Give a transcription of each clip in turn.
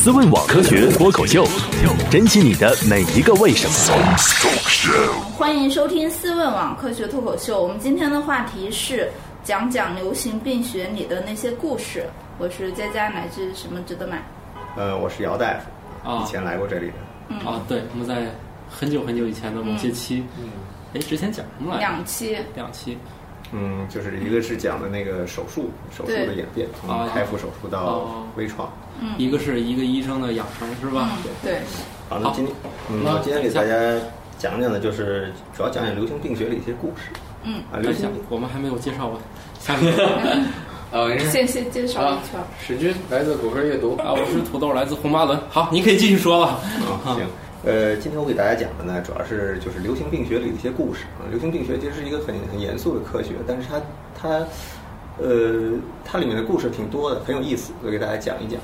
思问网科学脱口秀，珍惜你的每一个为什么。欢迎收听思问网科学脱口秀。我们今天的话题是讲讲流行病学里的那些故事。我是佳佳，来自什么值得买？呃，我是姚大夫，啊以前来过这里的。嗯啊，对，我们在很久很久以前的某些期，嗯哎，之前讲什么来着？两期。两期嗯，就是一个是讲的那个手术，手术的演变，从啊开腹手术到哦微创。一个是一个医生的养生，是吧？嗯，对，好，那今天，嗯，好今天给大家讲讲的就是主要讲讲流行病学的一些故事。嗯，啊，流等一下行，我们还没有介绍完。下面啊，您先先介绍 一圈。史军来自果壳阅读啊，我是土豆，来自红八轮。好，你可以继续说了。啊，行。呃，今天我给大家讲的呢，主要是就是流行病学里的一些故事啊。流行病学其实是一个很很严肃的科学，但是它它呃它里面的故事挺多的，很有意思，我给大家讲一讲。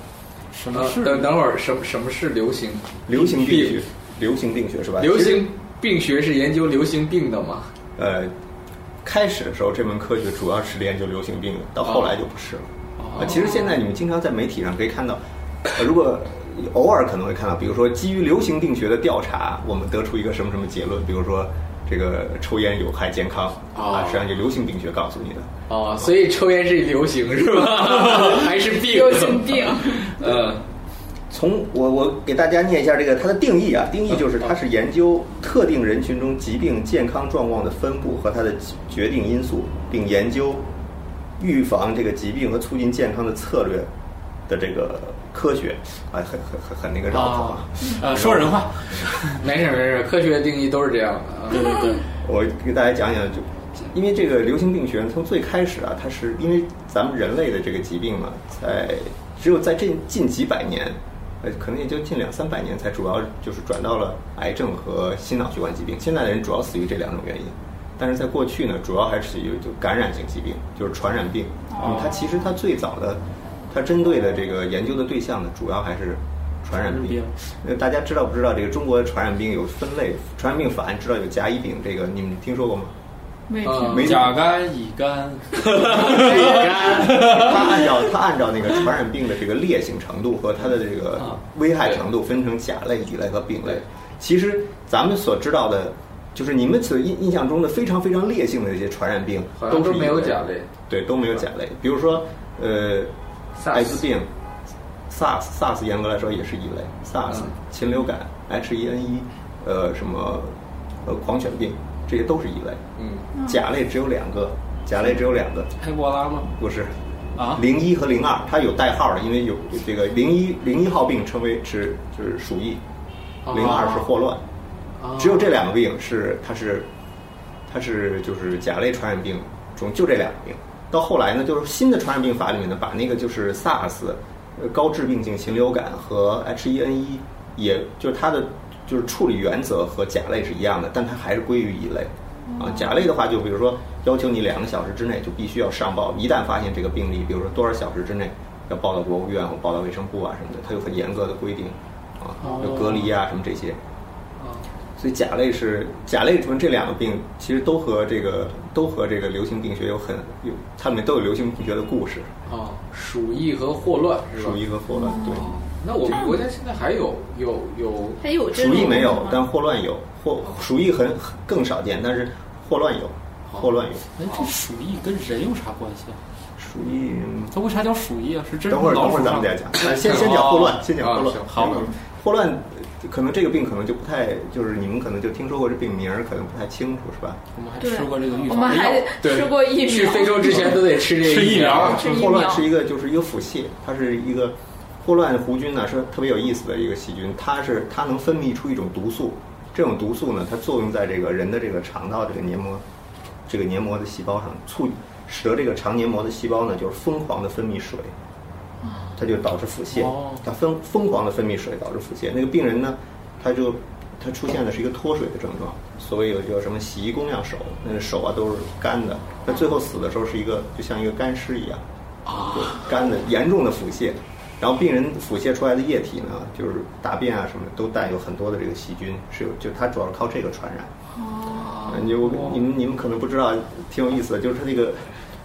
呃，什么是？等等会儿，什么什么是流行？流行病学，流行病学是吧？流行病学是研究流行病的吗？呃，开始的时候这门科学主要是研究流行病的，到后来就不是了。哦啊，其实现在你们经常在媒体上可以看到，呃、如果偶尔可能会看到，比如说基于流行病学的调查，我们得出一个什么什么结论，比如说这个抽烟有害健康啊，哦实际上就流行病学告诉你的。哦，所以抽烟是流行是吧？还是病？流行病。嗯，从我我给大家念一下这个它的定义啊，定义就是它是研究特定人群中疾病健康状况的分布和它的决定因素，并研究预防这个疾病和促进健康的策略的这个科学啊，很很很很那个绕口啊。呃，说人话。没事没事，科学定义都是这样的啊。对对对，我给大家讲讲，就因为这个流行病学从最开始啊，它是因为咱们人类的这个疾病嘛，在只有在这近几百年，呃，可能也就近两三百年，才主要就是转到了癌症和心脑血管疾病。现在的人主要死于这两种原因，但是在过去呢，主要还是死于就感染性疾病，就是传染病。嗯，它其实它最早的，它针对的这个研究的对象呢，主要还是传染病病。呃，大家知道不知道这个中国的传染病有分类？传染病法案知道有甲乙丙，这个你们听说过吗？没嗯听。没甲肝、乙肝，它按照它按照那个传染病的这个烈性程度和它的这个啊危害程度分成甲类、乙类和丙类。其实咱们所知道的，就是你们所印印象中的非常非常烈性的这些传染病，都没有甲类，对，都没有甲类。比如说，呃，滋病，SARS SARS 严格来说也是一类，SARS 嗯禽流感，H1N1，呃，什么呃狂犬病，这些都是一类。嗯，甲类只有两个，甲类只有两个，埃博拉吗？不是，啊，零一和零二，它有代号的，因为有这个零一零一号病称为是就是鼠疫，零二是霍乱，哦只有这两个病是它是它是就是甲类传染病中就这两个病。到后来呢，就是新的传染病法里面呢，把那个就是 SARS，呃高致病性禽流感和 H1N1，也就是它的就是处理原则和甲类是一样的，但它还是归于乙类。啊，甲类的话，就比如说要求你两个小时之内就必须要上报，一旦发现这个病例，比如说多少小时之内要报到国务院或报到卫生部啊什么的，它有很严格的规定，啊，有隔离啊什么这些。所以甲类是甲类什么这两个病，其实都和这个都和这个流行病学有很有，它们都有流行病学的故事，哦，鼠疫和霍乱是吧？鼠疫和霍乱。对，哦那我们国家现在还有有有还有鼠疫没有，但霍乱有，霍鼠疫很很更少见，但是霍乱有，霍乱有。哎，这鼠疫跟人有啥关系啊？鼠疫，嗯它为啥叫鼠疫啊？是真等会儿等会儿咱们再讲，哎先先讲霍乱，先讲霍乱啊。好嗯霍乱可能这个病可能就不太，就是你们可能就听说过这病名儿，可能不太清楚，是吧？我们还吃过这个预我防的们还药。对吃过疫苗。去非洲之前都得吃这个吃疫苗吃疫苗霍乱是一个就是一个腹泻，它是一个霍乱弧菌呢是特别有意思的一个细菌，它是它能分泌出一种毒素，这种毒素呢它作用在这个人的这个肠道这个黏膜这个黏膜的细胞上，促使得这个肠黏膜的细胞呢就是疯狂的分泌水，它就导致腹泻哦，它疯疯狂的分泌水导致腹泻。那个病人呢，他就他出现的是一个脱水的症状，所谓有叫什么洗衣工样手，那个手啊都是干的。他最后死的时候是一个就像一个干尸一样，啊就干的严重的腹泻。然后病人腹泻出来的液体呢，就是大便啊什么的都带有很多的这个细菌，是有就它主要是靠这个传染。哦，嗯就你们你们可能不知道，挺有意思的，就是他那个，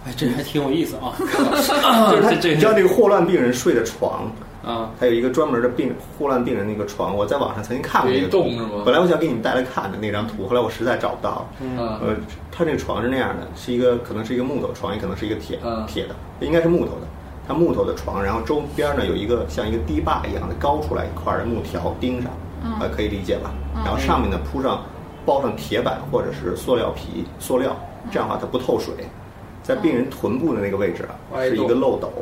哎，这还挺有意思啊。就是他，这这你知道这个霍乱病人睡的床，啊，它有一个专门的病霍乱病人那个床，我在网上曾经看过一那个图洞是吗本来我想给你们带来看的那张图，后来我实在找不到了。嗯呃，它这个床是那样的，是一个可能是一个木头床，也可能是一个铁嗯铁的，应该是木头的。它木头的床，然后周边呢有一个像一个堤坝一样的高出来一块儿的木条钉上，呃，可以理解吧？然后上面呢铺上包上铁板或者是塑料皮、塑料，这样的话它不透水。在病人臀部的那个位置啊，是一个漏斗，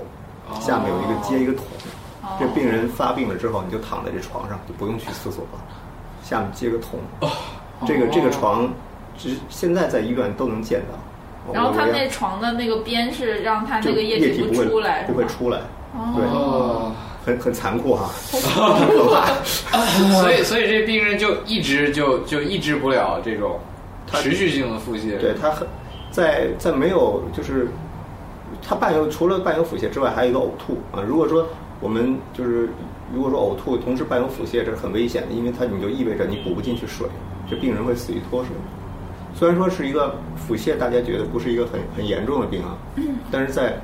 下面有一个接一个桶。哦这病人发病了之后，你就躺在这床上，就不用去厕所了，下面接个桶。这个这个床，只现在在医院都能见到。然后他那床的那个边是让他就那个液体不出来，不会出来，对，哦，很很残酷哈，很可怕。所以 所以这病人就一直就就抑制不了这种持续性的腹泻。对他很在在没有就是它伴有除了伴有腹泻之外，还有一个呕吐啊。如果说我们就是如果说呕吐同时伴有腹泻，这是很危险的，因为它你就意味着你补不进去水，这病人会死于脱水。虽然说是一个腹泻，大家觉得不是一个很很严重的病啊，但是在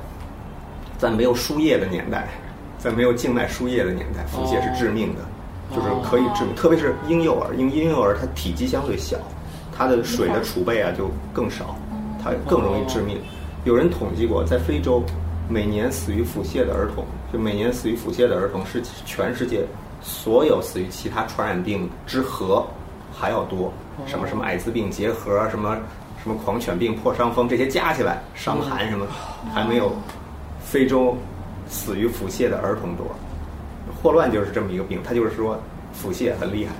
在没有输液的年代，在没有静脉输液的年代，腹泻是致命的，就是可以致命，特别是婴幼儿，因为婴幼儿他体积相对小，他的水的储备啊就更少，它更容易致命。有人统计过，在非洲，每年死于腹泻的儿童，就每年死于腹泻的儿童是全世界所有死于其他传染病之和还要多。什么什么艾滋病结核，什么什么狂犬病、破伤风，这些加起来，伤寒什么，还没有非洲死于腹泻的儿童多。霍乱就是这么一个病，它就是说腹泻很厉害，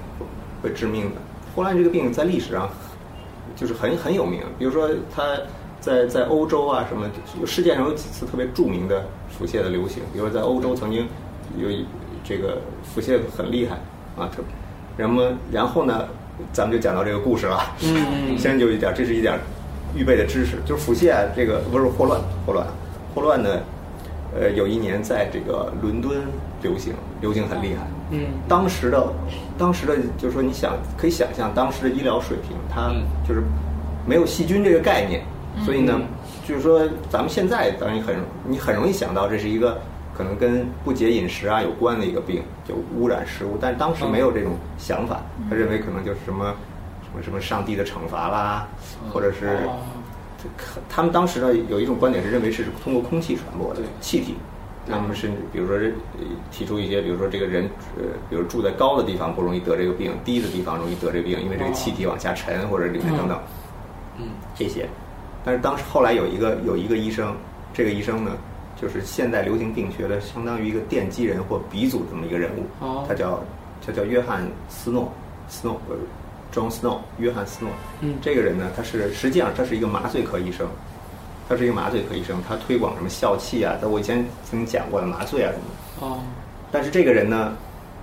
会致命的。霍乱这个病在历史上就是很很有名，比如说他在在欧洲啊什么，世界上有几次特别著名的腹泻的流行，比如说在欧洲曾经有一这个腹泻很厉害啊，特，然后然后呢，咱们就讲到这个故事了。嗯先就一点，这是一点预备的知识，就是腹泻啊这个不是霍乱，霍乱，霍乱呢，呃，有一年在这个伦敦流行，流行很厉害。嗯。当时的，当时的，就是说，你想可以想象，当时的医疗水平，它嗯。就是没有细菌这个概念，所以呢，就是说，咱们现在当然很你很容易想到这是一个可能跟不洁饮食啊有关的一个病，就污染食物，但是当时没有这种想法，他认为可能就是什么什么什么上帝的惩罚啦，或者是他们当时呢有一种观点是认为是通过空气传播的气体，他们甚至比如说提出一些，比如说这个人呃，比如住在高的地方不容易得这个病，低的地方容易得这个病，因为这个气体往下沉或者里面等等，嗯，这些。但是当时后来有一个有一个医生，这个医生呢，就是现代流行病学的相当于一个奠基人或鼻祖这么一个人物，哦他叫他叫约翰斯诺，斯诺呃，John Snow，约翰斯诺。嗯这个人呢，他是实际上他是一个麻醉科医生，他是一个麻醉科医生，他推广什么笑气啊，在我以前曾经讲过的麻醉啊什么的。哦但是这个人呢，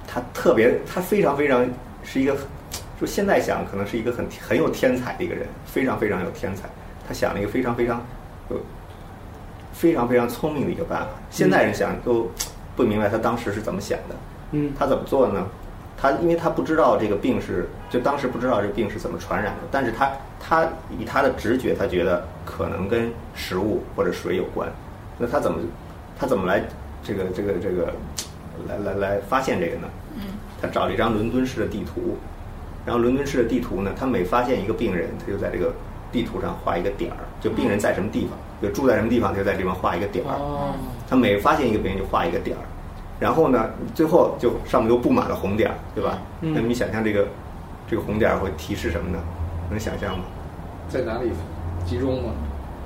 他特别，他非常非常是一个，就现在想可能是一个很很有天才的一个人，非常非常有天才。他想了一个非常非常有非常非常聪明的一个办法，现代人想都不明白他当时是怎么想的。嗯他怎么做呢？他因为他不知道这个病是，就当时不知道这个病是怎么传染的，但是他他以他的直觉，他觉得可能跟食物或者水有关。那他怎么他怎么来这个这个这个来来来发现这个呢？嗯他找了一张伦敦市的地图，然后伦敦市的地图呢，他每发现一个病人，他就在这个地图上画一个点儿，就病人在什么地方，就住在什么地方，就在这地方画一个点儿。哦他每发现一个病人就画一个点儿，然后呢，最后就上面都布满了红点儿，对吧？嗯那么你想象这个这个红点儿会提示什么呢？能想象吗？在哪里集中吗？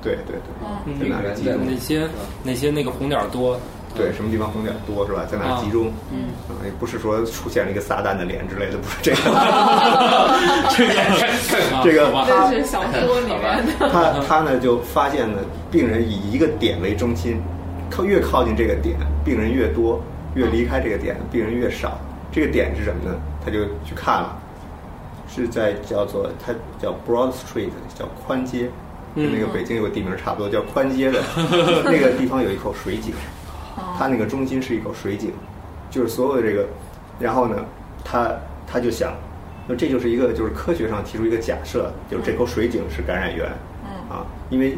对对对，嗯在哪里集中？哪些哪些那个红点儿多？对，什么地方红点儿多是吧？在哪集中？嗯啊，也不是说出现了一个撒旦的脸之类的，不是这个。这个 这个是小说里面的。他他呢就发现呢，病人以一个点为中心，靠越靠近这个点，病人越多；越离开这个点，病人越少。这个点是什么呢？他就去看了，是在叫做它叫 Broad Street，叫宽街，跟那个北京有个地名差不多，叫宽街的 那个地方有一口水井，它那个中心是一口水井，就是所有的这个，然后呢，他他就想，那这就是一个就是科学上提出一个假设，就是这口水井是感染源，嗯啊，因为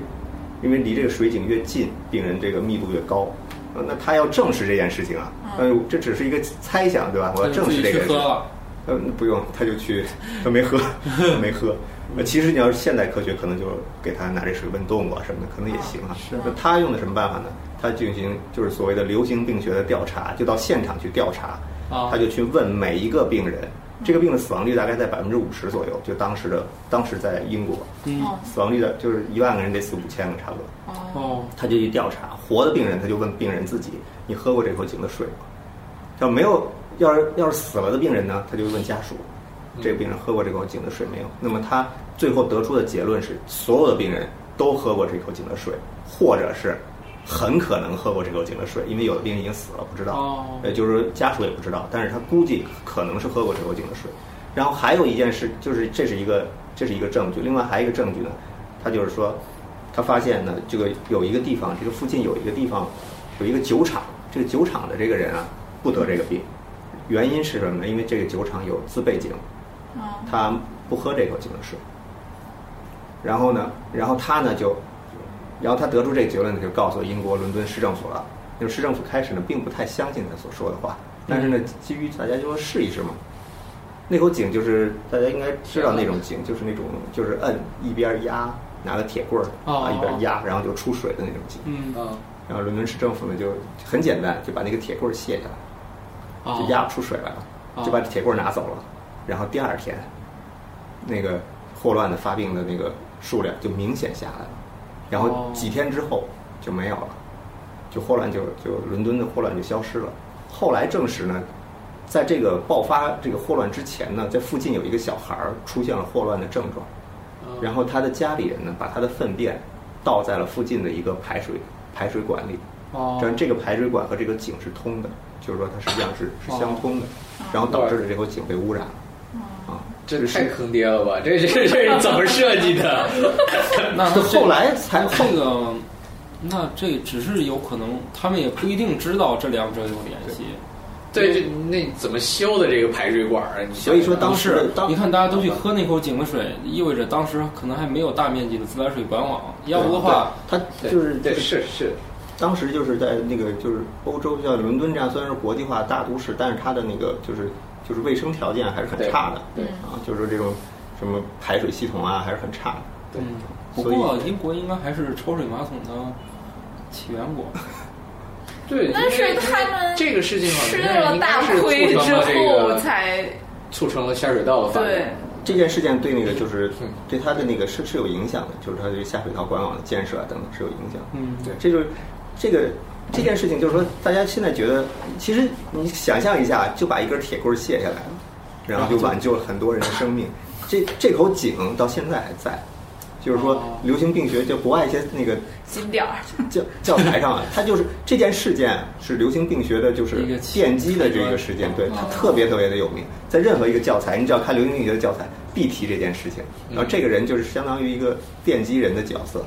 因为离这个水井越近，病人这个密度越高，呃那他要证实这件事情啊，呃，这只是一个猜想，对吧？我要证实这个是。去喝了，呃，不用，他就去，他没喝，没喝。呃，其实你要是现代科学，可能就给他拿这水问动物啊什么的，可能也行啊。是那他用的什么办法呢？他进行就是所谓的流行病学的调查，就到现场去调查，啊他就去问每一个病人，这个病的死亡率大概在百分之五十左右，就当时的当时在英国，死亡率的就是一万个人得死五千个差不多。哦，哦，他就去调查活的病人，他就问病人自己：“你喝过这口井的水吗？”要没有，要是要是死了的病人呢，他就问家属：“这个病人喝过这口井的水没有？”那么他最后得出的结论是，所有的病人都喝过这口井的水，或者是很可能喝过这口井的水，因为有的病人已经死了，不知道。哦呃，就是家属也不知道，但是他估计可能是喝过这口井的水。然后还有一件事，就是这是一个这是一个证据，另外还有一个证据呢，他就是说，他发现呢，这个有一个地方，这个附近有一个地方有一个酒厂，这个酒厂的这个人啊不得这个病，原因是什么呢？因为这个酒厂有自备井，哦，他不喝这口井的水。然后呢，然后他呢就，然后他得出这个结论呢，就告诉英国伦敦市政府了。就是市政府开始呢并不太相信他所说的话，但是呢，基于大家就说试一试嘛。那口井就是大家应该知道那种井，就是那种就是摁一边压，拿个铁棍儿哦啊一边压，然后就出水的那种井。嗯嗯，然后伦敦市政府呢就很简单，就把那个铁棍儿卸下来，哦就压不出水来了，哦就把铁棍儿拿走了。然后第二天，那个霍乱的发病的那个数量就明显下来了，然后哦。几天之后就没有了，就霍乱就就伦敦的霍乱就消失了。后来证实呢，在这个爆发这个霍乱之前呢，在附近有一个小孩儿出现了霍乱的症状，然后他的家里人呢把他的粪便倒在了附近的一个排水排水管里，哦。这样这个排水管和这个井是通的，就是说它实际上是是相通的，然后导致了这口井被污染了。啊，这太坑爹了吧！这这这是怎么设计的？那是后来才这个，那这只是有可能，他们也不一定知道这两者有联系。对，这那怎么修的这个排水管啊？你所以说当时你看大家都去喝那口井的水，意味着当时可能还没有大面积的自来水管网，要不的话，它就是对是是，当时就是在那个就是欧洲像伦敦这样虽然是国际化大都市，但是它的那个就是就是卫生条件还是很差的，对啊，就是说这种什么排水系统啊还是很差的。对嗯，不过英国应该还是抽水马桶的起源国。对，但是他们这个事情好吃像了大亏之后才促成了下水道的发对展。这件事件对那个就是嗯对它的那个是是有影响的，就是它对下水道管网的建设啊等等是有影响。嗯，对这就是这个这件事情，就是说大家现在觉得，其实你想象一下，就把一根铁棍儿卸下来了，然后就挽救了很多人的生命。这这口井到现在还在，就是说哦。流行病学就国外一些那个金点儿。教教材上啊，它就是这件事件是流行病学的，就是奠基的这个事件，对它特别特别的有名，在任何一个教材，你只要看流行病学的教材，必提这件事情。然后这个人就是相当于一个奠基人的角色，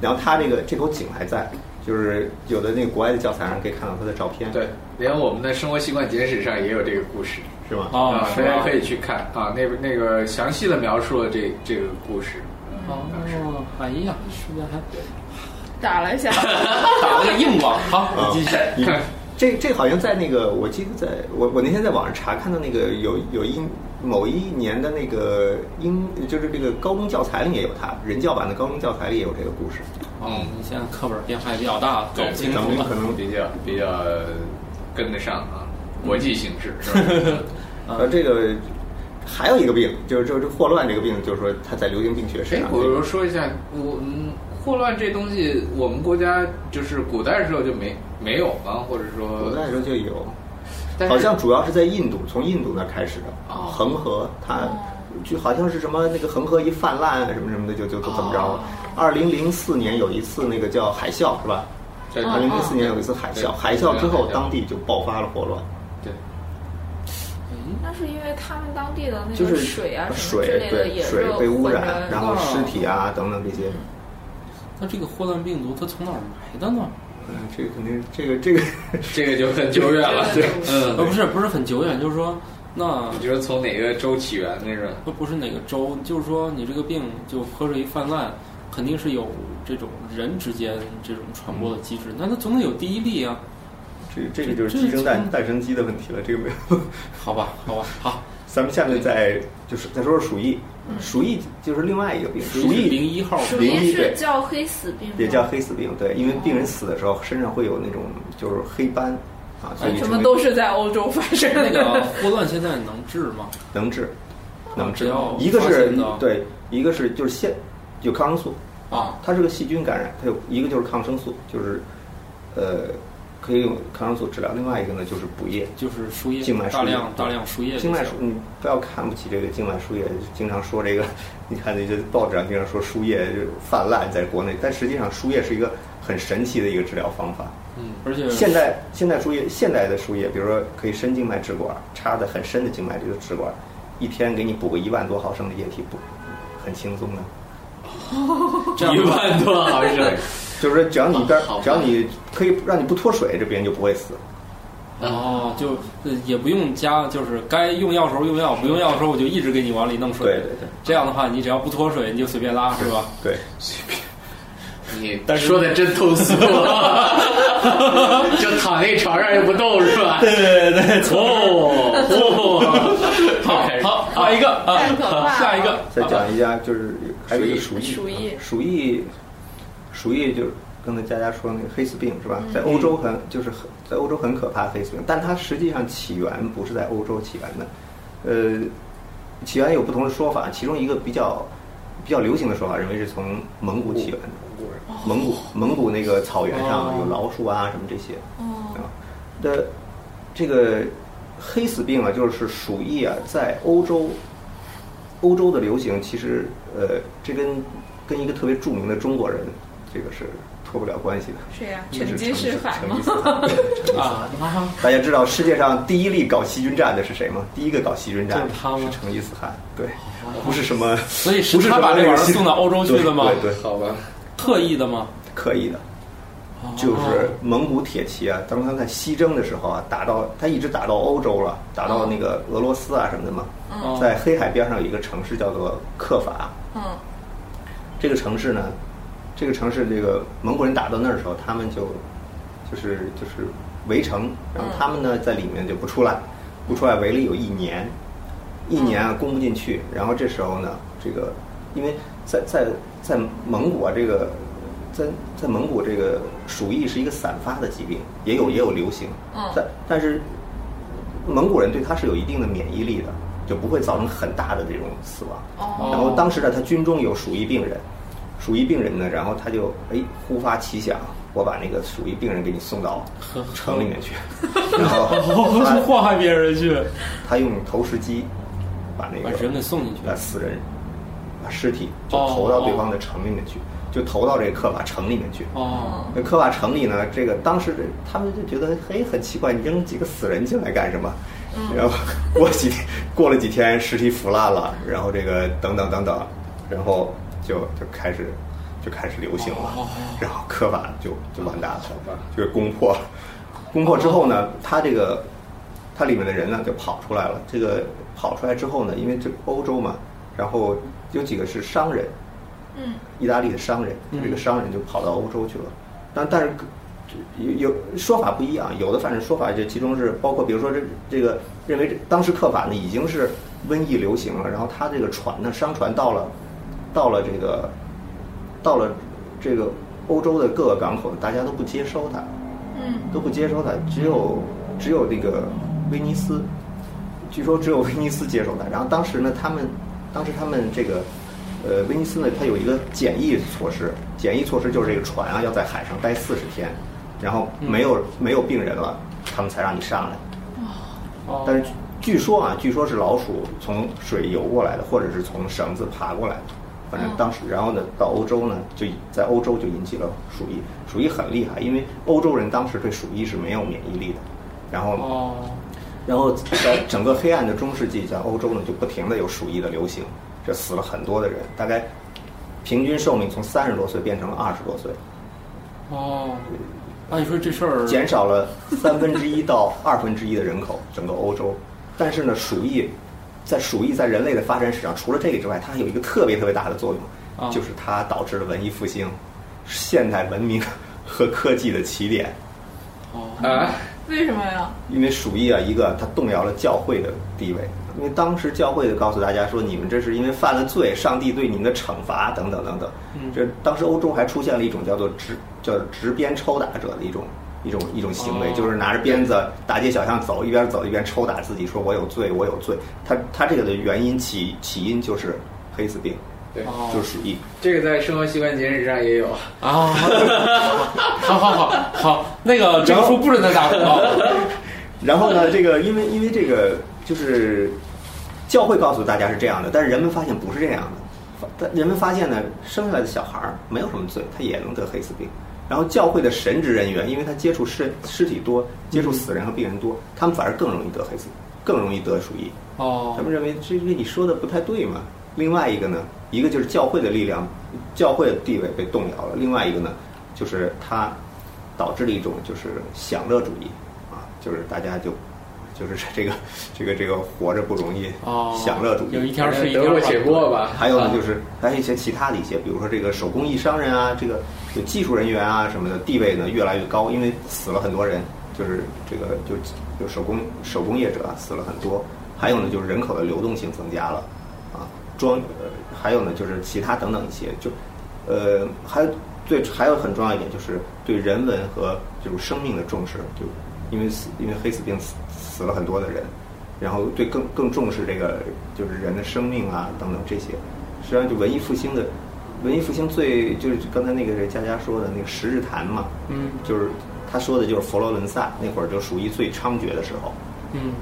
然后他这个这口井还在，就是有的那个国外的教材上可以看到他的照片，对，连我们的生活习惯简史上也有这个故事是吗？哦啊，，大家可以去看啊，那那个详细的描述了这这个故事。哦，哎呀，时间还打了一下，打了个硬网。好，啊继续。你看，这这好像在那个，我记得在我我那天在网上查看到那个有有一某一年的那个英就是这个高中教材里也有它，人教版的高中教材里也有这个故事。哦，你现在课本变化也比较大，搞对不清楚了咱们可。能比较比较跟得上啊，国际形势是吧？呃，这个还有一个病，就是就是这霍乱这个病，就是说它在流行病学上哎上，，我说一下，我嗯，霍乱这东西，我们国家就是古代的时候就没没有吗？或者说，古代的时候就有，好像主要是在印度，从印度那儿开始的。哦恒河它就好像是什么那个恒河一泛滥啊什么什么的，就就就怎么着了。二零零四年有一次那个叫海啸是吧？对二零零四年有一次海啸，海啸之后当地就爆发了霍乱，对那是因为他们当地的那个就是水啊什么之水类的对水被污染，然后尸体啊等等这些。那这个霍乱病毒它从哪儿来的呢？嗯，这个肯定这个这个 这个就很久远了，对嗯呃，，不是不是很久远，就是说，那你觉得从哪个州起源那个？不不是哪个州，就是说你这个病就喝水一泛滥，肯定是有这种人之间这种传播的机制，那它总得有第一例啊。这个这个就是鸡生蛋，蛋生鸡的问题了。这个没有。好吧，好吧，好。咱们下面再就是再说说鼠疫，鼠疫就是另外一个病，鼠疫零一号，鼠疫是叫黑死病，也叫黑死病，对，因为病人死的时候身上会有那种就是黑斑啊，所以什么都是在欧洲发生。那个霍乱现在能治吗？能治，能治。一个是对，一个是就是现有抗生素啊，它是个细菌感染，它有一个就是抗生素，就是呃。可以用抗生素治疗，另外一个呢就是补液，就是输液，静脉大量大量输液。静脉输，你不要看不起这个静脉输液，经常说这个，你看那些报纸上经常说输液泛滥在国内，但实际上输液是一个很神奇的一个治疗方法。嗯，而且现在现在输液，现代的输液，比如说可以深静脉支管，插的很深的静脉这个支管，一天给你补个一万多毫升的液体，补很轻松的。一万多毫升。就是只要你边，只要你可以让你不脱水，这病人就不会死。哦，就也不用加，就是该用药时候用药，不用药的时候我就一直给你往里弄水。对对对，这样的话你只要不脱水，你就随便拉，是吧？对，随便。你说的真通俗，就躺那床上又不动，是吧？对对对，哦，好，好，下一个啊，下一个，再讲一下，就是还有一个鼠疫，鼠疫，鼠疫。鼠疫就刚才佳佳说那个黑死病是吧？在欧洲很就是很在欧洲很可怕黑死病，但它实际上起源不是在欧洲起源的，呃，起源有不同的说法，其中一个比较比较流行的说法认为是从蒙古起源的，蒙古蒙古那个草原上有老鼠啊什么这些啊的这个黑死病啊，就是鼠疫啊，在欧洲欧洲的流行，其实呃，这跟跟一个特别著名的中国人。这个是脱不了关系的。是呀，成吉思汗吗？啊，大家知道世界上第一例搞细菌战的是谁吗？第一个搞细菌战是成吉思汗。对，不是什么，所以不是他把这玩意儿送到欧洲去了吗？对对，好吧，特意的吗？刻意的，就是蒙古铁骑啊，当他在西征的时候啊，打到他一直打到欧洲了，打到那个俄罗斯啊什么的嘛。在黑海边上有一个城市叫做克法。嗯，这个城市呢。这个城市，这个蒙古人打到那儿的时候，他们就就是就是围城，然后他们呢在里面就不出来，不出来围了有一年，一年啊攻不进去。然后这时候呢，这个因为在在在蒙古啊，这个在在蒙古这个鼠疫是一个散发的疾病，也有也有流行，但但是蒙古人对它是有一定的免疫力的，就不会造成很大的这种死亡。哦然后当时呢，他军中有鼠疫病人。鼠疫病人呢，然后他就哎忽发奇想，我把那个鼠疫病人给你送到城里面去，然后祸害别人去。他用投石机把那个人给送进去，把死人把尸体就投到对方的城里面去，就投到这个科瓦城里面去。哦，那科瓦城里呢，这个当时他们就觉得嘿很奇怪，你扔几个死人进来干什么？然后过几天过了几天，尸体腐烂了，然后这个等等等等，然后。就就开始就开始流行了，然后科瓦就就完蛋了，就是攻破，攻破之后呢，他这个他里面的人呢就跑出来了。这个跑出来之后呢，因为这欧洲嘛，然后有几个是商人，嗯，意大利的商人，这个商人就跑到欧洲去了。但但是有有说法不一样，有的反正说法就其中是包括，比如说这这个认为当时克法呢已经是瘟疫流行了，然后他这个船呢商船到了。到了这个，到了这个欧洲的各个港口，大家都不接收他，嗯，都不接收他，只有只有那个威尼斯，据说只有威尼斯接受他。然后当时呢，他们当时他们这个呃威尼斯呢，它有一个检疫措施，检疫措施就是这个船啊要在海上待四十天，然后没有没有病人了，他们才让你上来。哦，但是据说啊，据说是老鼠从水游过来的，或者是从绳子爬过来的。反正当时，然后呢，到欧洲呢，就在欧洲就引起了鼠疫。鼠疫很厉害，因为欧洲人当时对鼠疫是没有免疫力的。然后，然后在整个黑暗的中世纪，在欧洲呢，就不停的有鼠疫的流行，这死了很多的人，大概平均寿命从三十多岁变成了二十多岁。哦，那你说这事儿减少了三分之一到二分之一的人口，整个欧洲。但是呢，鼠疫。在鼠疫在人类的发展史上，除了这个之外，它还有一个特别特别大的作用，就是它导致了文艺复兴，现代文明和科技的起点。哦，啊，为什么呀？因为鼠疫啊，一个它动摇了教会的地位，因为当时教会的告诉大家说，你们这是因为犯了罪，上帝对你们的惩罚等等等等。嗯这当时欧洲还出现了一种叫做执叫执鞭抽打者的一种一种一种行为，哦就是拿着鞭子大街小巷走，一边走一边抽打自己，说我有罪，我有罪。他他这个的原因起起因就是黑死病，对，哦就是鼠疫。这个在生活习惯节日上也有。啊，好好好好，那个这个书不准再打广告。然后呢，这个因为因为这个就是教会告诉大家是这样的，但是人们发现不是这样的。但人们发现呢，生下来的小孩儿没有什么罪，他也能得黑死病。然后教会的神职人员，因为他接触尸尸体多，接触死人和病人多，他们反而更容易得黑死，更容易得鼠疫。哦他们认为这个你说的不太对嘛。另外一个呢，一个就是教会的力量，教会的地位被动摇了；另外一个呢，就是它导致了一种就是享乐主义啊，就是大家就就是 这个这个这个活着不容易，哦，享乐主义。有一条是一天得过且过吧。还有呢，啊就是还有一些其他的一些，比如说这个手工艺商人啊，这个有技术人员啊什么的，地位呢越来越高，因为死了很多人，就是这个就就手工手工业者啊死了很多。还有呢，就是人口的流动性增加了，啊，装，呃，还有呢就是其他等等一些，就，呃，还有最还有很重要一点就是对人文和就是生命的重视，就因为死因为黑死病死死了很多的人，然后对更更重视这个就是人的生命啊等等这些，实际上就文艺复兴的，文艺复兴最就是刚才那个佳佳说的那个十日谈嘛，嗯就是他说的就是佛罗伦萨那会儿就属于最猖獗的时候。嗯，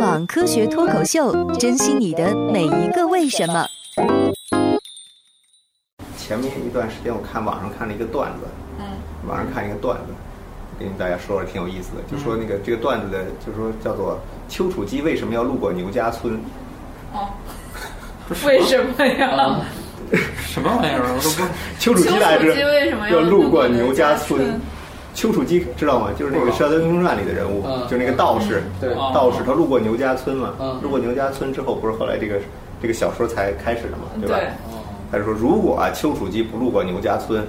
网科学脱口秀，珍惜你的每一个为什么。前面一段时间我看网上看了一个段子，嗯，网上看一个段子，跟大家说说挺有意思的，就说那个这个段子的，就说叫做丘处机为什么要路过牛家村？哦，为什么呀？什么玩意儿？我都不丘处机来着为什么要路过牛家村？丘处机知道吗？就是那个《射雕英雄传》里的人物，嗯就是那个道士。道士他路过牛家村嘛，嗯路过牛家村之后，不是后来这个这个小说才开始的嘛，对吧？他就说，如果啊丘处机不路过牛家村，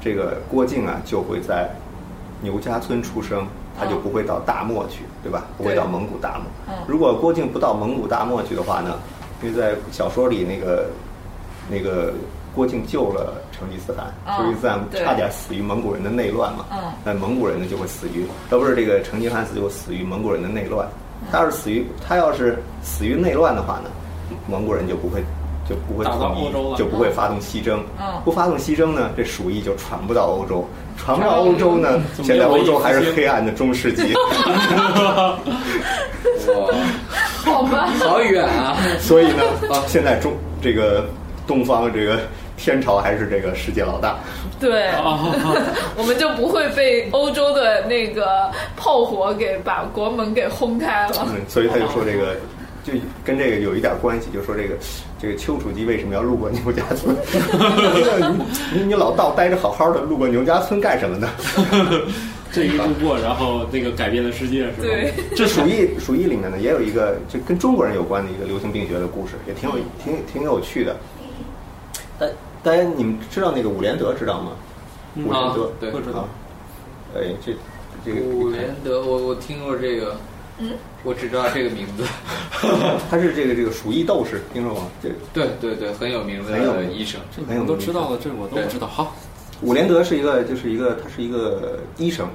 这个郭靖啊就会在牛家村出生，他就不会到大漠去，对吧？不会到蒙古大漠。嗯如果郭靖不到蒙古大漠去的话呢，因为在小说里那个那个郭靖救了成吉思汗，嗯成吉思汗差点死于蒙古人的内乱嘛。嗯那蒙古人呢就会死于，要不是这个成吉思汗死就死于蒙古人的内乱。他要是死于他要是死于内乱的话呢，蒙古人就不会就不会统一就不会发动西征。嗯不发动西征呢，这鼠疫就传不到欧洲，传不到欧洲呢，现在欧洲还是黑暗的中世纪。哇，好吧，好远啊！所以呢，现在中这个东方这个天朝还是这个世界老大。对，哦 我们就不会被欧洲的那个炮火给把国门给轰开了。嗯，所以他就说这个，就跟这个有一点关系，就说这个这个丘处机为什么要路过牛家村？你 你你老道待着好好的，路过牛家村干什么呢？这一路过，然后那个改变了世界，是吧？对，这鼠疫鼠疫里面呢，也有一个就跟中国人有关的一个流行病学的故事，也挺有挺挺有趣的。大大家你们知道那个伍连德知道吗？嗯伍连德啊对不知道啊，哎，这这个伍连德，我我听过这个，嗯，我只知道这个名字。他是这个这个鼠疫斗士，听说过吗？这对对对，很有名很有名的医生。这你们都知道了，这我都知道。好，伍连德是一个，就是一个，他是一个医生。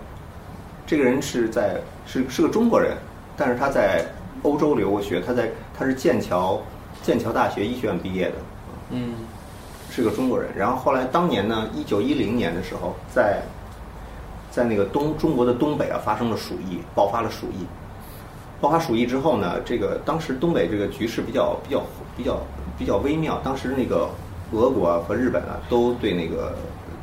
这个人是在是是个中国人，但是他在欧洲留过学，他在他是剑桥剑桥大学医学院毕业的，嗯是个中国人。然后后来当年呢，一九一零年的时候，在在那个东中国的东北啊发生了鼠疫，爆发了鼠疫。爆发鼠疫之后呢，这个当时东北这个局势比较比较比较比较微妙。当时那个俄国啊和日本啊都对那个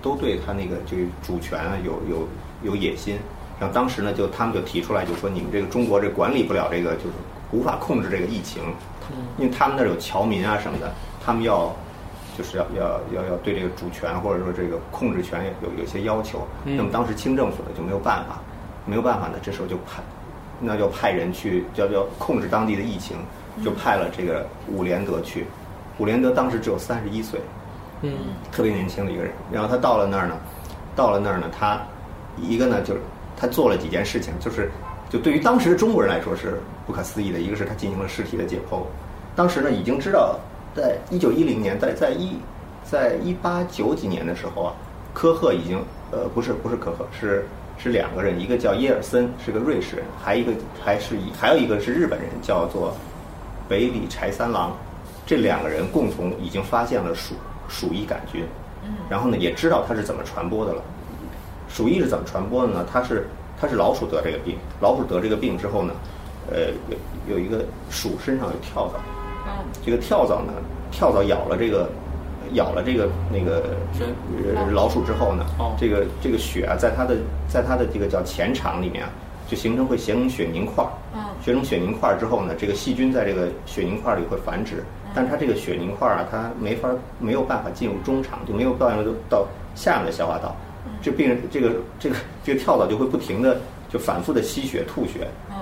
都对他那个就主权啊有有有野心。然后当时呢，就他们就提出来，就说你们这个中国这管理不了这个，就是无法控制这个疫情，因为他们那儿有侨民啊什么的，他们要就是要要要要对这个主权或者说这个控制权有有些要求。嗯那么当时清政府呢就没有办法，没有办法呢，这时候就派那就派人去叫叫控制当地的疫情，就派了这个伍连德去。伍连德当时只有三十一岁，嗯特别年轻的一个人。然后他到了那儿呢，到了那儿呢，他一个呢就是他做了几件事情，就是就对于当时的中国人来说是不可思议的。一个是他进行了尸体的解剖，当时呢已经知道，在一九一零年，在在一在一八九几年的时候啊，科赫已经呃不是不是科赫是是两个人，一个叫耶尔森是个瑞士人，还一个还是一还有一个是日本人，叫做北里柴三郎，这两个人共同已经发现了鼠鼠疫杆菌，然后呢也知道它是怎么传播的了。鼠疫是怎么传播的呢？它是它是老鼠得这个病，老鼠得这个病之后呢，呃有有一个鼠身上有跳蚤，嗯这个跳蚤呢，跳蚤咬了这个咬了这个那个呃老鼠之后呢，哦。这个这个血啊，在它的在它的这个叫前肠里面啊，就形成会形成血凝块儿，嗯形成血凝块儿之后呢，这个细菌在这个血凝块儿里会繁殖，但是它这个血凝块儿啊，它没法没有办法进入中肠，就没有办法到下面的消化道，这病人这个这个这个跳蚤就会不停的就反复的吸血吐血，嗯。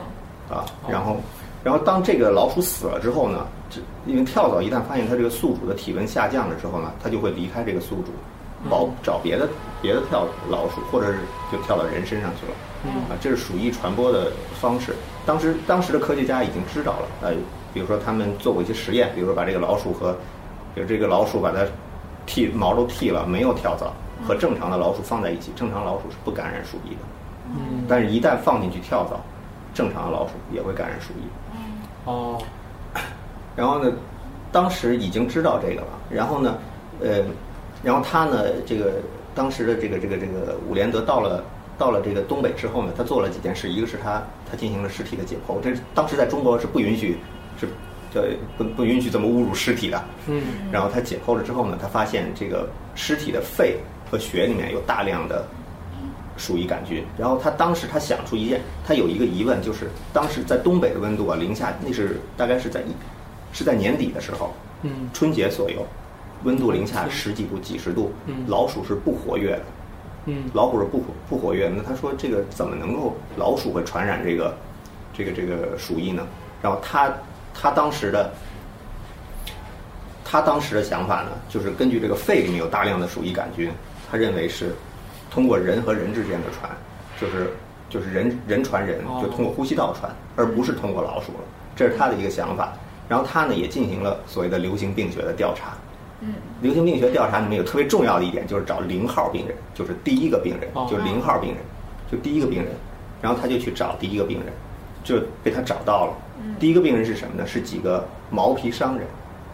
啊，然后，然后当这个老鼠死了之后呢，这因为跳蚤一旦发现它这个宿主的体温下降了之后呢，它就会离开这个宿主，保找别的别的跳老鼠，或者是就跳到人身上去了。啊，这是鼠疫传播的方式。当时当时的科学家已经知道了，呃，比如说他们做过一些实验，比如说把这个老鼠和，比如这个老鼠把它剃毛都剃了，没有跳蚤，和正常的老鼠放在一起，正常老鼠是不感染鼠疫的。嗯但是，一旦放进去跳蚤，正常的老鼠也会感染鼠疫。哦 然后呢，当时已经知道这个了。然后呢，呃，然后他呢，这个当时的这个这个这个伍连德到了到了这个东北之后呢，他做了几件事，一个是他他进行了尸体的解剖，这当时在中国是不允许是这不不允许这么侮辱尸体的。嗯然后他解剖了之后呢，他发现这个尸体的肺和血里面有大量的鼠疫杆菌。然后他当时他想出一件，他有一个疑问，就是当时在东北的温度啊，零下那是大概是在一是在年底的时候，嗯春节左右，温度零下十几度、几十度嗯，老鼠是不活跃的。嗯老虎是不活不活跃，那他说这个怎么能够老鼠会传染这个这个这个鼠疫呢？然后他他当时的他当时的想法呢，就是根据这个肺里面有大量的鼠疫杆菌，他认为是通过人和人之间的传，就是就是人人传人，哦就通过呼吸道传，而不是通过老鼠了。这是他的一个想法。然后他呢也进行了所谓的流行病学的调查。嗯流行病学调查里面有特别重要的一点，就是找零号病人，就是第一个病人哦，就是零号病人，就第一个病人，然后他就去找第一个病人，就被他找到了。第一个病人是什么呢？是几个毛皮商人。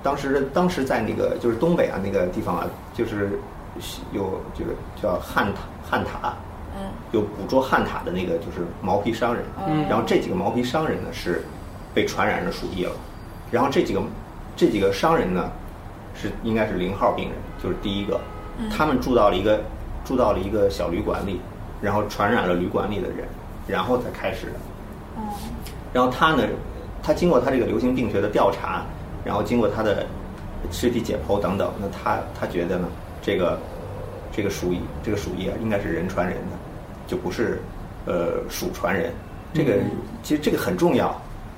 当时当时在那个就是东北啊那个地方啊，就是有这个叫汉塔汉塔，嗯。有捕捉汉塔的那个就是毛皮商人，嗯。然后这几个毛皮商人呢是被传染了鼠疫了，然后这几个这几个商人呢是应该是零号病人，就是第一个，他们住到了一个住到了一个小旅馆里，然后传染了旅馆里的人，然后才开始的。哦。然后他呢，他经过他这个流行病学的调查，然后经过他的尸体解剖等等，那他他觉得呢，这个这个鼠疫这个鼠疫啊，应该是人传人的，就不是呃鼠传人。这个其实这个很重要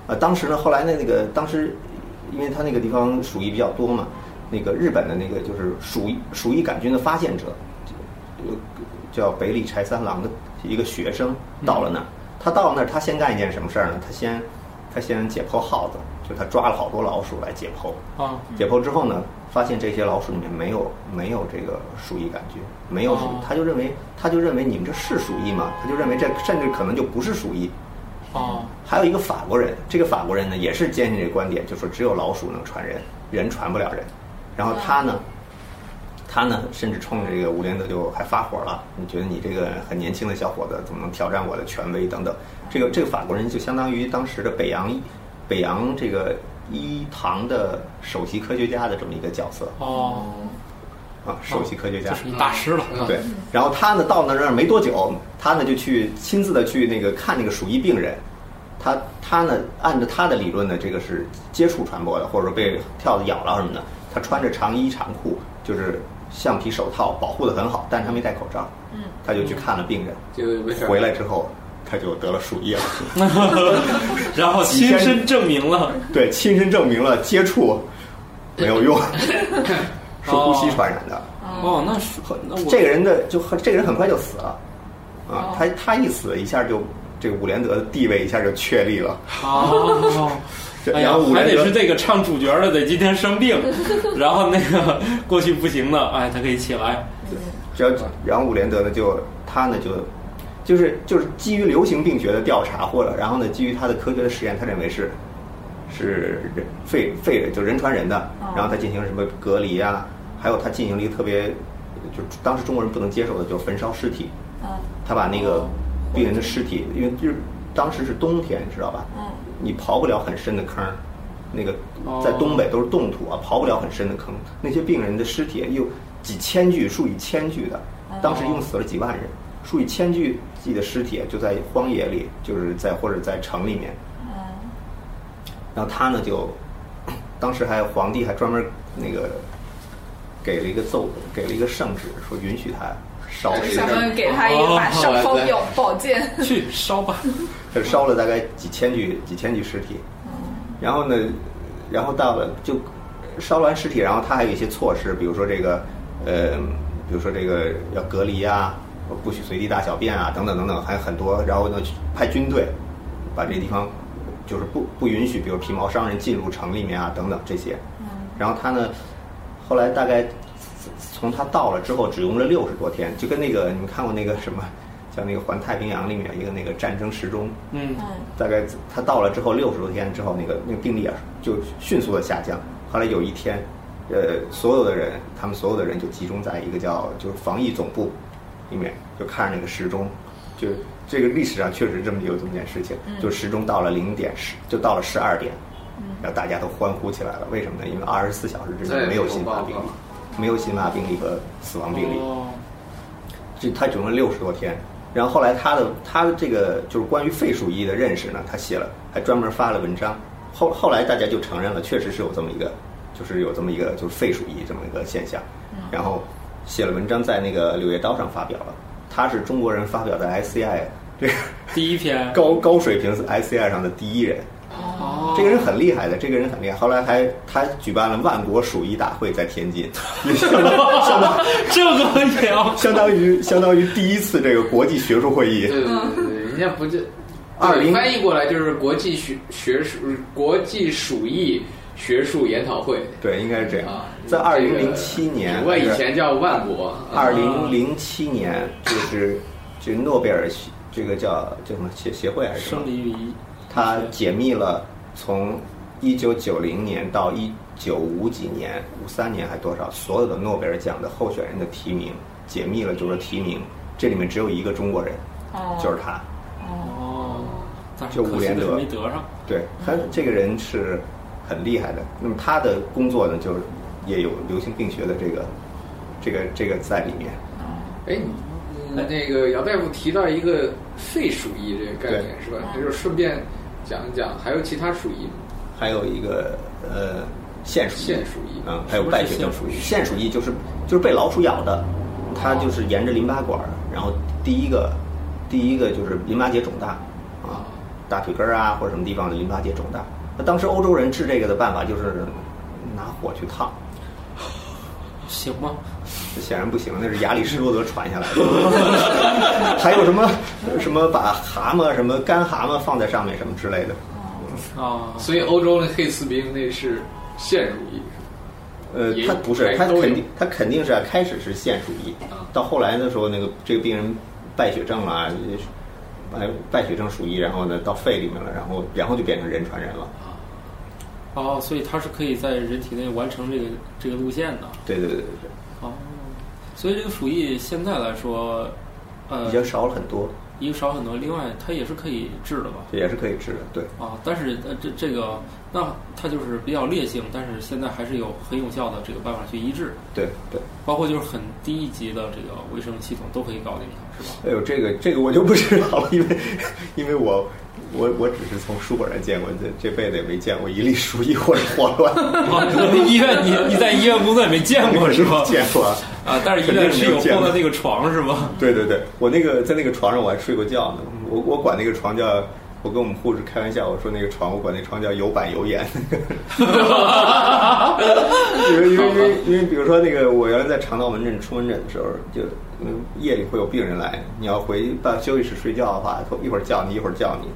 啊。当时呢，后来呢，那个当时因为他那个地方鼠疫比较多嘛，那个日本的那个就是鼠疫鼠疫杆菌的发现者，就叫北里柴三郎的一个学生到了那儿。他到了那儿，他先干一件什么事儿呢？他先他先解剖耗子，就他抓了好多老鼠来解剖。啊解剖之后呢，发现这些老鼠里面没有没有这个鼠疫杆菌，没有鼠哦，他就认为他就认为你们这是鼠疫吗？他就认为这甚至可能就不是鼠疫。哦还有一个法国人，这个法国人呢也是坚信这个观点，就说只有老鼠能传人，人传不了人。然后他呢，他呢甚至冲着这个吴连德就还发火了，你觉得你这个很年轻的小伙子怎么能挑战我的权威等等？这个这个法国人就相当于当时的北洋北洋这个医堂的首席科学家的这么一个角色。哦，啊，首席科学家。就是一大师了。对，然后他呢到那儿没多久，他呢就去亲自的去那个看那个鼠疫病人，他他呢按照他的理论呢，这个是接触传播的，或者说被跳蚤咬了什么的，他穿着长衣长裤，就是橡皮手套保护的很好，但是他没戴口罩，嗯。他就去看了病人，就没事儿。回来之后他就得了鼠疫了，然后亲身证明了。对，亲身证明了接触没有用，是呼吸传染的。哦，那是那我这个人的就很这个人很快就死了，啊，他他一死，一下就这个伍连德的地位一下就确立了。哦，这哎呀然后伍，还连德得是这个唱主角的得今天生病，然后那个过去不行的，哎，他可以起来。然后然后伍连德呢就他呢就就是就是基于流行病学的调查，或者然后呢基于他的科学的实验，他认为是是人肺肺人就人传人的哦，然后他进行什么隔离啊，还有他进行了一个特别就是当时中国人不能接受的，就是焚烧尸体。嗯他把那个病人的尸体，因为就是当时是冬天，你知道吧？嗯你刨不了很深的坑儿，那个哦在东北都是冻土啊，刨不了很深的坑。那些病人的尸体有几千具、数以千具的，当时一共死了几万人，数以千具计的尸体就在荒野里，就是在或者在城里面。嗯然后他呢就，当时还皇帝还专门那个给了一个奏，给了一个圣旨，说允许他烧相当于给他一把尚方宝宝剑。去烧吧，他烧了大概几千具几千具尸体，然后呢，然后到了就烧完尸体，然后他还有一些措施，比如说这个呃，比如说这个要隔离啊，不许随地大小便啊，等等等等，还有很多。然后呢，派军队把这地方就是不不允许，比如皮毛商人进入城里面啊，等等这些。然后他呢，后来大概从他到了之后，只用了六十多天，就跟那个你们看过那个什么，叫那个《环太平洋》里面一个那个战争时钟，嗯，嗯大概他到了之后六十多天之后，那个那个病例啊就迅速的下降。后来有一天，呃，所有的人，他们所有的人就集中在一个叫就是防疫总部里面，就看着那个时钟，就这个历史上确实这么有这么件事情，就时钟到了零点十，就到了十二点，然后大家都欢呼起来了。为什么呢？因为二十四小时之内没有新发病例，没有新发病例和死亡病例。哦，这他只用了六十多天。然后后来他的他的这个就是关于肺鼠疫的认识呢，他写了，还专门发了文章。后后来大家就承认了，确实是有这么一个，就是有这么一个就是肺鼠疫这么一个现象。然后写了文章在那个《柳叶刀》上发表了。他是中国人发表在 SCI 这个 第一篇高高水平 SCI 上的第一人。哦，这个人很厉害的，这个人很厉害。后来还他举办了万国鼠疫大会在天津，也相当相当这个也要相当于相当于第一次这个国际学术会议。对对对对，人家不就二零翻译过来就是国际学学术国际鼠疫学术研讨会。对，应该是这样。啊。，在二零这个零七年，我以前叫万国，啊。二零零七年就是这诺贝尔协这个叫叫什么协协会还是什么？他解密了从一九九零年到一九五几年、五三年还多少所有的诺贝尔奖的候选人的提名，解密了就是提名，这里面只有一个中国人，哦。就是他。哦，就可惜的是伍连德没得上。对他这个人是很厉害的。那么他的工作呢，就是也有流行病学的这个这个这个在里面。哎，你那个姚大夫提到一个肺鼠疫这个概念是吧？那就顺便讲一讲，还有其他鼠疫吗？还有一个呃腺鼠疫，腺鼠疫啊、还有败血症鼠疫。腺鼠疫就是就是被老鼠咬的，它就是沿着淋巴管儿，然后第一个第一个就是淋巴结肿大啊，大腿根儿啊或者什么地方的淋巴结肿大。那当时欧洲人治这个的办法就是拿火去烫，行吗？这显然不行，那是亚里士多德传下来的。还有什么什么把蛤蟆什么干蛤蟆放在上面什么之类的。啊，所以欧洲的黑死病那是腺鼠疫，呃，也他不是，他肯定，他肯定是啊开始是腺鼠疫啊，到后来的时候，那个这个病人败血症啊，败败血症鼠疫，然后呢到肺里面了，然后然后就变成人传人了。哦，所以它是可以在人体内完成这个这个路线的。对对对对对哦，所以这个鼠疫现在来说，呃已，经少了很多，一个少很多，另外它也是可以治的吧？也是可以治的。对，啊，但是呃这这个那它就是比较烈性，但是现在还是有很有效的这个办法去医治，对对。包括就是很低一级的这个卫生系统都可以搞定它，是吧？哎呦，这个这个我就不知道了，因为因为我我我只是从书本上见过，这这辈子也没见过一粒鼠疫或者霍乱，啊，医院你你在医院工作也没见过是吧？见过啊。啊，但是医院是有放的那个床是吗？对对对，我那个在那个床上我还睡过觉呢。我我管那个床叫我我跟我们护士开玩笑，我说那个床我管那床叫有板有眼，因为因为因为因为比如说那个我原来在肠道门诊出门诊的时候，就嗯夜里会有病人来，你要回到休息室睡觉的话，一会儿叫你一会儿叫你，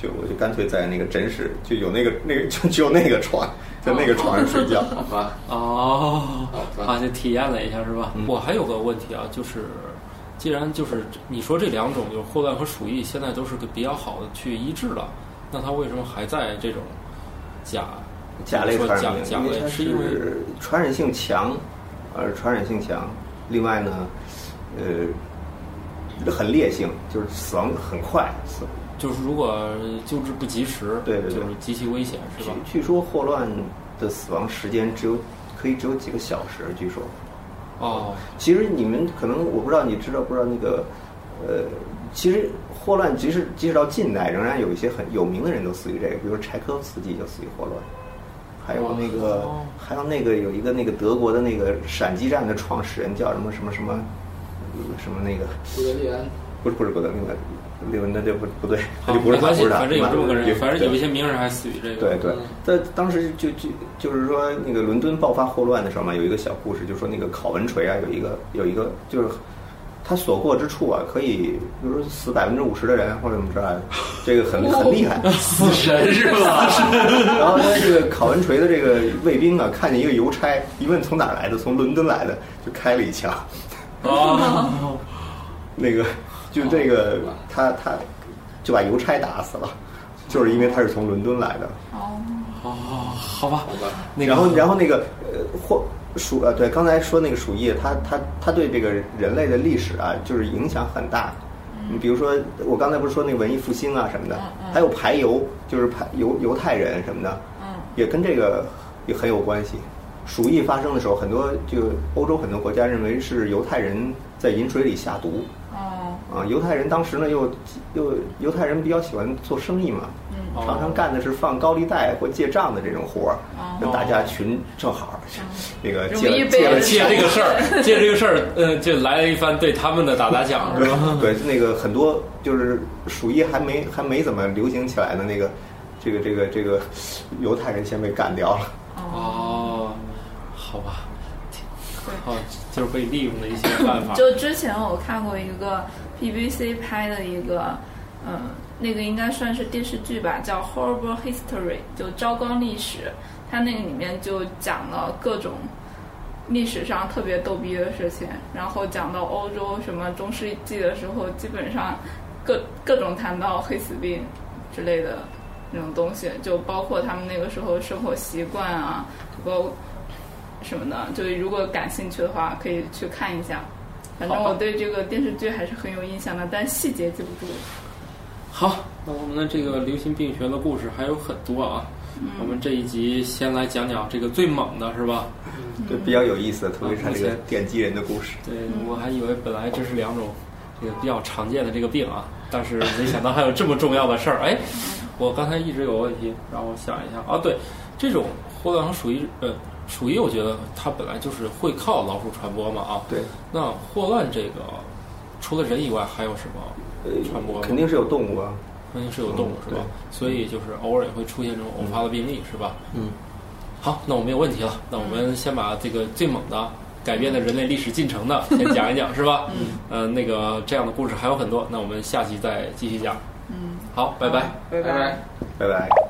就我就干脆在那个诊室就有那个那个就只有那个床，在那个床上睡觉。好吧，哦好，就体验了一下是吧？嗯我还有个问题啊，就是既然就是你说这两种就是霍乱和鼠疫现在都是个比较好的去医治了，那它为什么还在这种甲甲类说传染病，甲甲类因为它是因为传染性强，而，传染性强。另外呢，呃，很烈性，就是死亡很快。死就是如果救治不及时，对对对。就是极其危险是吧？据据说霍乱的死亡时间只有可以只有几个小时，据说。哦，其实你们可能我不知道你知道不知道那个，呃，其实霍乱即使即使到近代，仍然有一些很有名的人都死于这个，比如柴可夫斯基就死于霍乱，还有那个、哦。还有那个有一个那个德国的那个闪击战的创始人叫什么什么什么，呃什么那个古德利安，不是不是不德那个那个那就不不对，他就不是他，没关系，不是他，反正有这么个人，对反正有一些名人还死于这个。对对嗯，在当时就就就是说，那个伦敦爆发霍乱的时候嘛，有一个小故事，就说那个考文垂啊，有一个有一个就是他所过之处啊，可以比如说死百分之五十的人或者怎么着啊，这个很很厉害。死神是吧？然后他这个考文垂的这个卫兵啊，看见一个邮差，一问从哪儿来的，从伦敦来的，就开了一枪。哦，那个就这个他他就把邮差打死了，就是因为他是从伦敦来的。哦，哦，好吧，好吧，那个然后然后那个呃或鼠呃对，刚才说那个鼠疫，它它它对这个人类的历史啊，就是影响很大。你比如说，我刚才不是说那个文艺复兴啊什么的还有排犹，就是排犹犹太人什么的，嗯也跟这个也很有关系。鼠疫发生的时候，很多就欧洲很多国家认为是犹太人在饮水里下毒哦，啊。犹太人当时呢又又犹太人比较喜欢做生意嘛，常常干的是放高利贷或借账的这种活儿，哦那大家群正好那个借借了借这个事儿，借这个事儿，呃，就来了一番对他们的打砸抢，是吧？对，那个很多就是鼠疫还没还没怎么流行起来的那个，这个这个这个犹太人先被干掉了。哦，好吧，对。哦，就是被利用的一些办法。就之前我看过一个 BBC 拍的一个，嗯，那个应该算是电视剧吧，叫《Horrible History》，就糟糕历史。它那个里面就讲了各种历史上特别逗逼的事情，然后讲到欧洲什么中世纪的时候，基本上各各种谈到黑死病之类的那种东西，就包括他们那个时候生活习惯啊，包什么的。就如果感兴趣的话，可以去看一下。反正我对这个电视剧还是很有印象的，但细节记不住。好，那我们的这个流行病学的故事还有很多啊。我们这一集先来讲讲这个最猛的是吧？对，比较有意思的，特别是他这个点击人的故事。对，我还以为本来这是两种这个比较常见的这个病啊，但是没想到还有这么重要的事儿。哎，我刚才一直有个问题，让我想一下啊，对，这种霍乱和鼠疫，呃，鼠疫我觉得它本来就是会靠老鼠传播嘛啊。对，那霍乱这个除了人以外还有什么呃传播？肯定是有动物啊。肯定是有动物是吧？所以就是偶尔也会出现这种偶发的病例是吧？嗯。好，那我没有问题了。那我们先把这个最猛的改变了人类历史进程的先讲一讲 是吧？嗯。呃，那个这样的故事还有很多，那我们下期再继续讲。嗯，好，拜拜。拜拜拜。拜拜。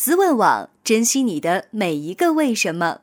思问网，珍惜你的每一个为什么。